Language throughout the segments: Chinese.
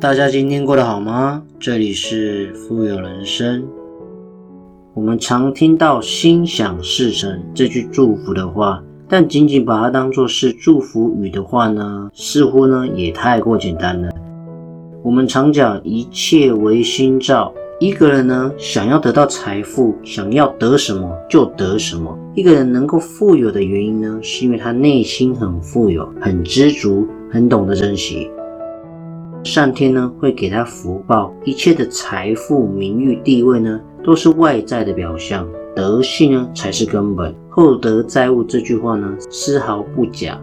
大家今天过得好吗？这里是富有人生。我们常听到“心想事成”这句祝福的话，但仅仅把它当作是祝福语的话呢，似乎呢也太过简单了。我们常讲“一切唯心造”，一个人呢想要得到财富，想要得什么就得什么。一个人能够富有的原因呢，是因为他内心很富有、很知足、很懂得珍惜。上天呢会给他福报，一切的财富、名誉、地位呢都是外在的表象，德性呢才是根本。厚德载物这句话呢丝毫不假，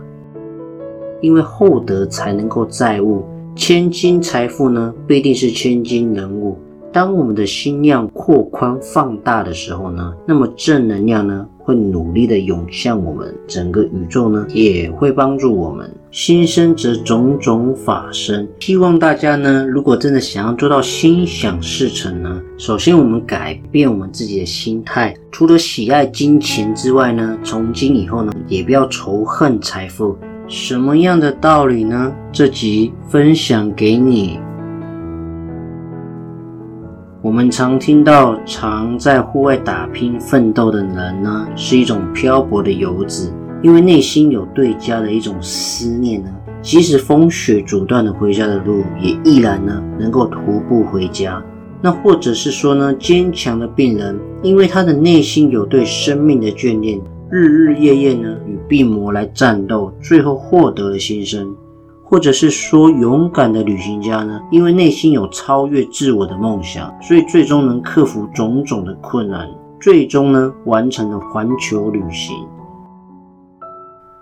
因为厚德才能够载物，千金财富呢必定是千金人物。当我们的心量扩宽放大的时候呢，那么正能量呢会努力的涌向我们，整个宇宙呢也会帮助我们。心生则种种法生。希望大家呢，如果真的想要做到心想事成呢，首先我们改变我们自己的心态，除了喜爱金钱之外呢，从今以后呢，也不要仇恨财富。什么样的道理呢？这集分享给你。我们常听到，常在户外打拼奋斗的人呢，是一种漂泊的游子，因为内心有对家的一种思念呢。即使风雪阻断了回家的路，也毅然呢能够徒步回家。那或者是说呢，坚强的病人，因为他的内心有对生命的眷恋，日日夜夜呢与病魔来战斗，最后获得了新生。或者是说，勇敢的旅行家呢，因为内心有超越自我的梦想，所以最终能克服种种的困难，最终呢完成了环球旅行。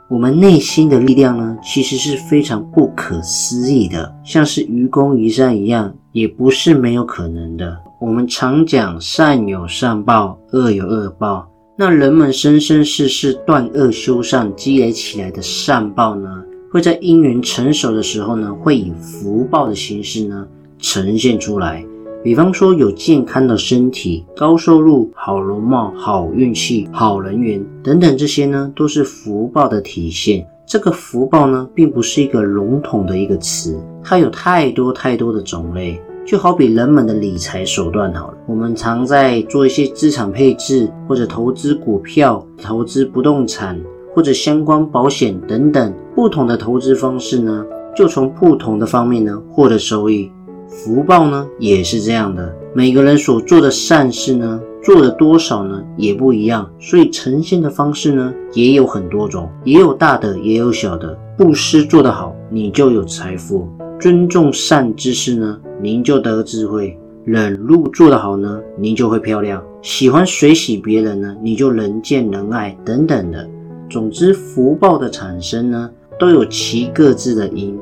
我们内心的力量呢，其实是非常不可思议的，像是愚公移山一样，也不是没有可能的。我们常讲善有善报，恶有恶报，那人们生生世世断恶修善积累起来的善报呢？会在因缘成熟的时候呢，会以福报的形式呢呈现出来。比方说有健康的身体、高收入、好容貌、好运气、好人缘等等，这些呢都是福报的体现。这个福报呢，并不是一个笼统的一个词，它有太多太多的种类。就好比人们的理财手段好了，我们常在做一些资产配置，或者投资股票、投资不动产。或者相关保险等等不同的投资方式呢，就从不同的方面呢获得收益。福报呢也是这样的，每个人所做的善事呢，做的多少呢也不一样，所以呈现的方式呢也有很多种，也有大的，也有小的。布施做得好，你就有财富；尊重善知识呢，您就得智慧；忍辱做得好呢，您就会漂亮；喜欢水洗别人呢，你就人见人爱等等的。总之，福报的产生呢，都有其各自的因。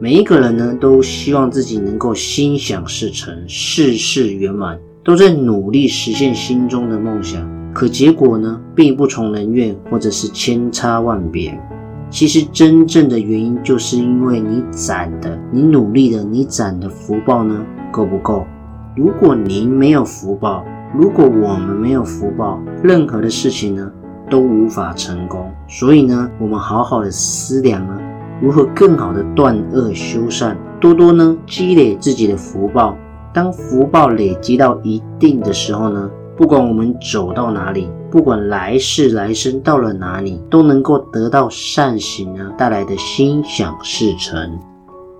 每一个人呢，都希望自己能够心想事成，事事圆满，都在努力实现心中的梦想。可结果呢，并不从人愿，或者是千差万别。其实真正的原因，就是因为你攒的、你努力的、你攒的福报呢，够不够？如果您没有福报，如果我们没有福报，任何的事情呢都无法成功。所以呢，我们好好的思量呢，如何更好的断恶修善，多多呢积累自己的福报。当福报累积到一定的时候呢，不管我们走到哪里，不管来世来生到了哪里，都能够得到善行呢带来的心想事成。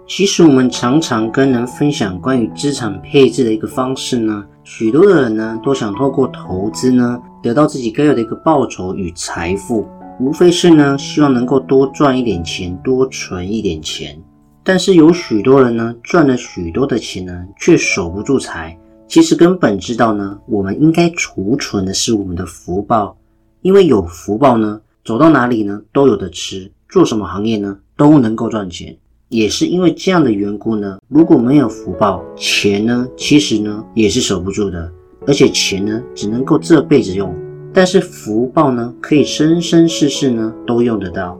其实我们常常跟人分享关于资产配置的一个方式呢。许多的人呢，都想透过投资呢，得到自己该有的一个报酬与财富，无非是呢，希望能够多赚一点钱，多存一点钱。但是有许多人呢，赚了许多的钱呢，却守不住财。其实根本知道呢，我们应该储存的是我们的福报，因为有福报呢，走到哪里呢，都有的吃，做什么行业呢，都能够赚钱。也是因为这样的缘故呢，如果没有福报，钱呢，其实呢也是守不住的，而且钱呢只能够这辈子用，但是福报呢可以生生世世呢都用得到。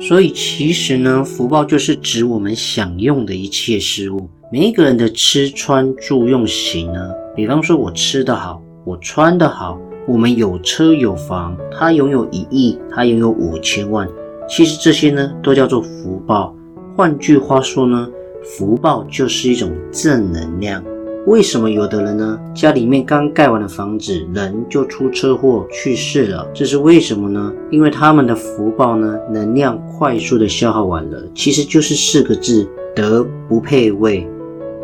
所以其实呢，福报就是指我们享用的一切事物，每一个人的吃穿住用行呢，比方说我吃得好，我穿得好，我们有车有房，他拥有一亿，他拥有五千万。其实这些呢都叫做福报。换句话说呢，福报就是一种正能量。为什么有的人呢，家里面刚盖完的房子，人就出车祸去世了？这是为什么呢？因为他们的福报呢，能量快速的消耗完了。其实就是四个字：德不配位。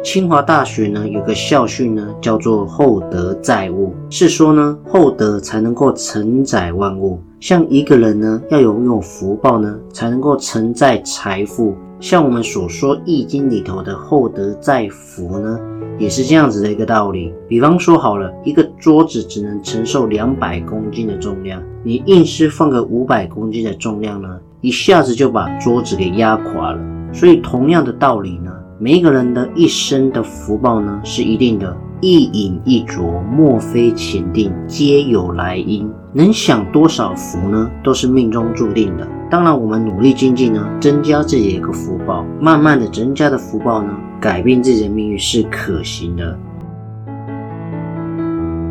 清华大学呢有个校训呢，叫做厚德载物，是说呢厚德才能够承载万物。像一个人呢要拥有福报呢，才能够承载财富。像我们所说《易经》里头的厚德载福呢。也是这样子的一个道理。比方说，好了，一个桌子只能承受两百公斤的重量，你硬是放个五百公斤的重量呢，一下子就把桌子给压垮了。所以，同样的道理呢，每一个人的一生的福报呢是一定的，一饮一啄，莫非前定，皆有来因。能享多少福呢，都是命中注定的。当然，我们努力精进呢，增加自己的一个福报，慢慢的增加的福报呢。改变自己的命运是可行的。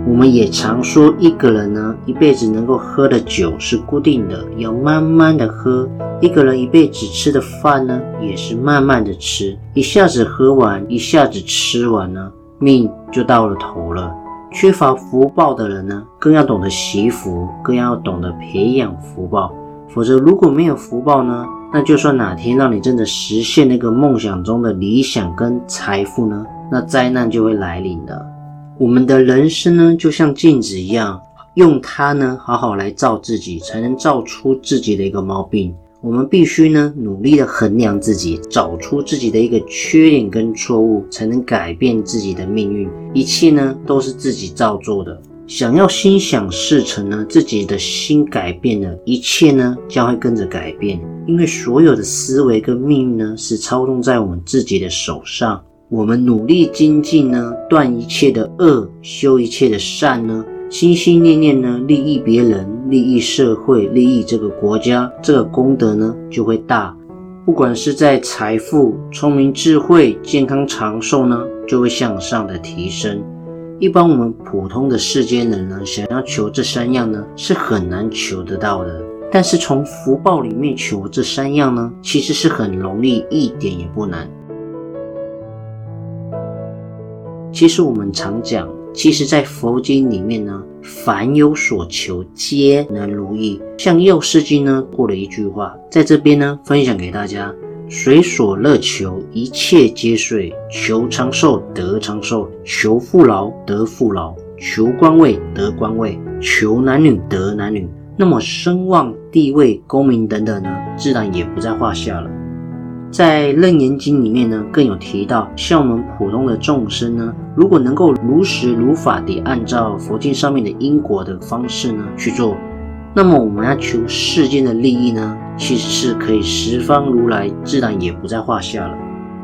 我们也常说，一个人呢，一辈子能够喝的酒是固定的，要慢慢的喝；一个人一辈子吃的饭呢，也是慢慢的吃。一下子喝完，一下子吃完呢，命就到了头了。缺乏福报的人呢，更要懂得惜福，更要懂得培养福报。否则，如果没有福报呢？那就算哪天让你真的实现那个梦想中的理想跟财富呢？那灾难就会来临了。我们的人生呢，就像镜子一样，用它呢好好来照自己，才能照出自己的一个毛病。我们必须呢努力的衡量自己，找出自己的一个缺点跟错误，才能改变自己的命运。一切呢都是自己造作的。想要心想事成呢，自己的心改变了，一切呢将会跟着改变。因为所有的思维跟命运呢，是操纵在我们自己的手上。我们努力精进呢，断一切的恶，修一切的善呢，心心念念呢，利益别人，利益社会，利益这个国家，这个功德呢就会大。不管是在财富、聪明、智慧、健康、长寿呢，就会向上的提升。一般我们普通的世间人呢，想要求这三样呢，是很难求得到的。但是从福报里面求这三样呢，其实是很容易，一点也不难。其实我们常讲，其实在佛经里面呢，凡有所求，皆能如意。像药师经呢，过了一句话，在这边呢，分享给大家。随所乐求，一切皆遂；求长寿得长寿，求富饶得富饶，求官位得官位，求男女得男女。那么声望、地位、功名等等呢，自然也不在话下了。在《楞严经》里面呢，更有提到，像我们普通的众生呢，如果能够如实如法地按照佛经上面的因果的方式呢去做，那么我们要求世间的利益呢？其实是可以十方如来，自然也不在话下了。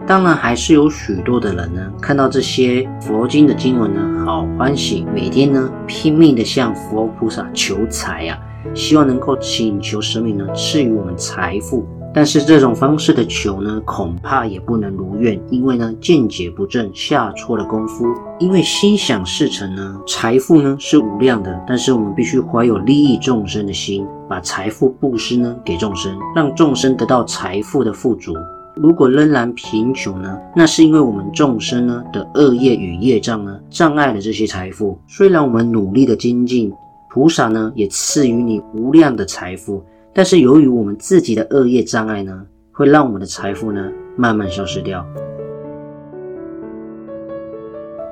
当然，还是有许多的人呢，看到这些佛经的经文呢，好欢喜，每天呢拼命的向佛菩萨求财呀，希望能够请求神明呢赐予我们财富。但是这种方式的求呢，恐怕也不能如愿，因为呢见解不正，下错了功夫。因为心想事成呢，财富呢是无量的，但是我们必须怀有利益众生的心，把财富布施呢给众生，让众生得到财富的富足。如果仍然贫穷呢，那是因为我们众生呢的恶业与业障呢障碍了这些财富。虽然我们努力的精进，菩萨呢也赐予你无量的财富。但是由于我们自己的恶业障碍呢，会让我们的财富呢慢慢消失掉。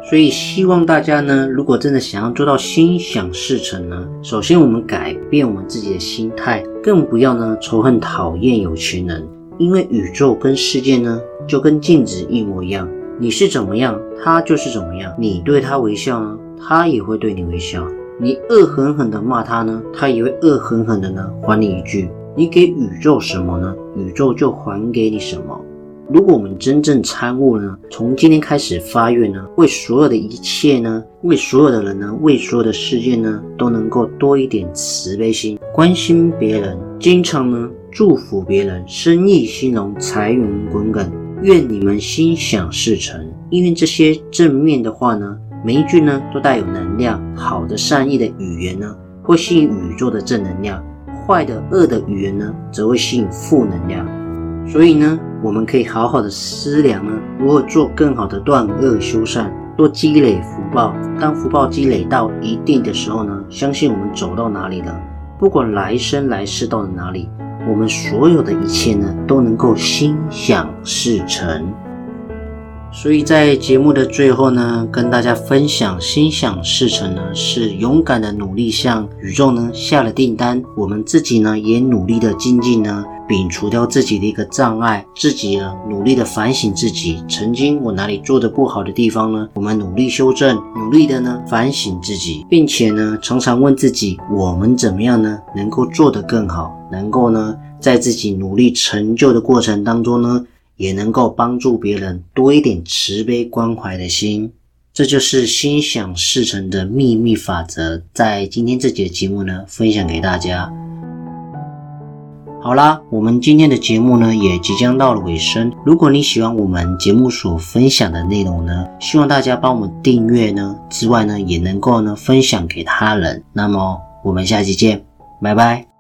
所以希望大家呢，如果真的想要做到心想事成呢，首先我们改变我们自己的心态，更不要呢仇恨讨厌有钱人，因为宇宙跟世界呢就跟镜子一模一样，你是怎么样，他就是怎么样，你对他微笑呢，他也会对你微笑。你恶狠狠地骂他呢，他也会恶狠狠的呢还你一句。你给宇宙什么呢？宇宙就还给你什么。如果我们真正参悟呢，从今天开始发愿呢，为所有的一切呢，为所有的人呢，为所有的世界呢，都能够多一点慈悲心，关心别人，经常呢祝福别人，生意兴隆，财源滚滚。愿你们心想事成。因为这些正面的话呢。每一句呢，都带有能量，好的善意的语言呢，会吸引宇宙的正能量，坏的、恶的语言呢，则会吸引负能量。所以呢，我们可以好好的思量呢，如何做更好的断恶修善，多积累福报。当福报积累到一定的时候呢，相信我们走到哪里了，不管来生来世到了哪里，我们所有的一切呢，都能够心想事成。所以在节目的最后呢，跟大家分享心想事成呢，是勇敢的努力向宇宙呢下了订单。我们自己呢也努力的精进呢，摒除掉自己的一个障碍，自己呢努力的反省自己，曾经我哪里做的不好的地方呢？我们努力修正，努力的呢反省自己，并且呢常常问自己，我们怎么样呢能够做得更好？能够呢在自己努力成就的过程当中呢？也能够帮助别人多一点慈悲关怀的心，这就是心想事成的秘密法则。在今天这节节目呢，分享给大家。好啦，我们今天的节目呢，也即将到了尾声。如果你喜欢我们节目所分享的内容呢，希望大家帮我们订阅呢，之外呢，也能够呢分享给他人。那么我们下期见，拜拜。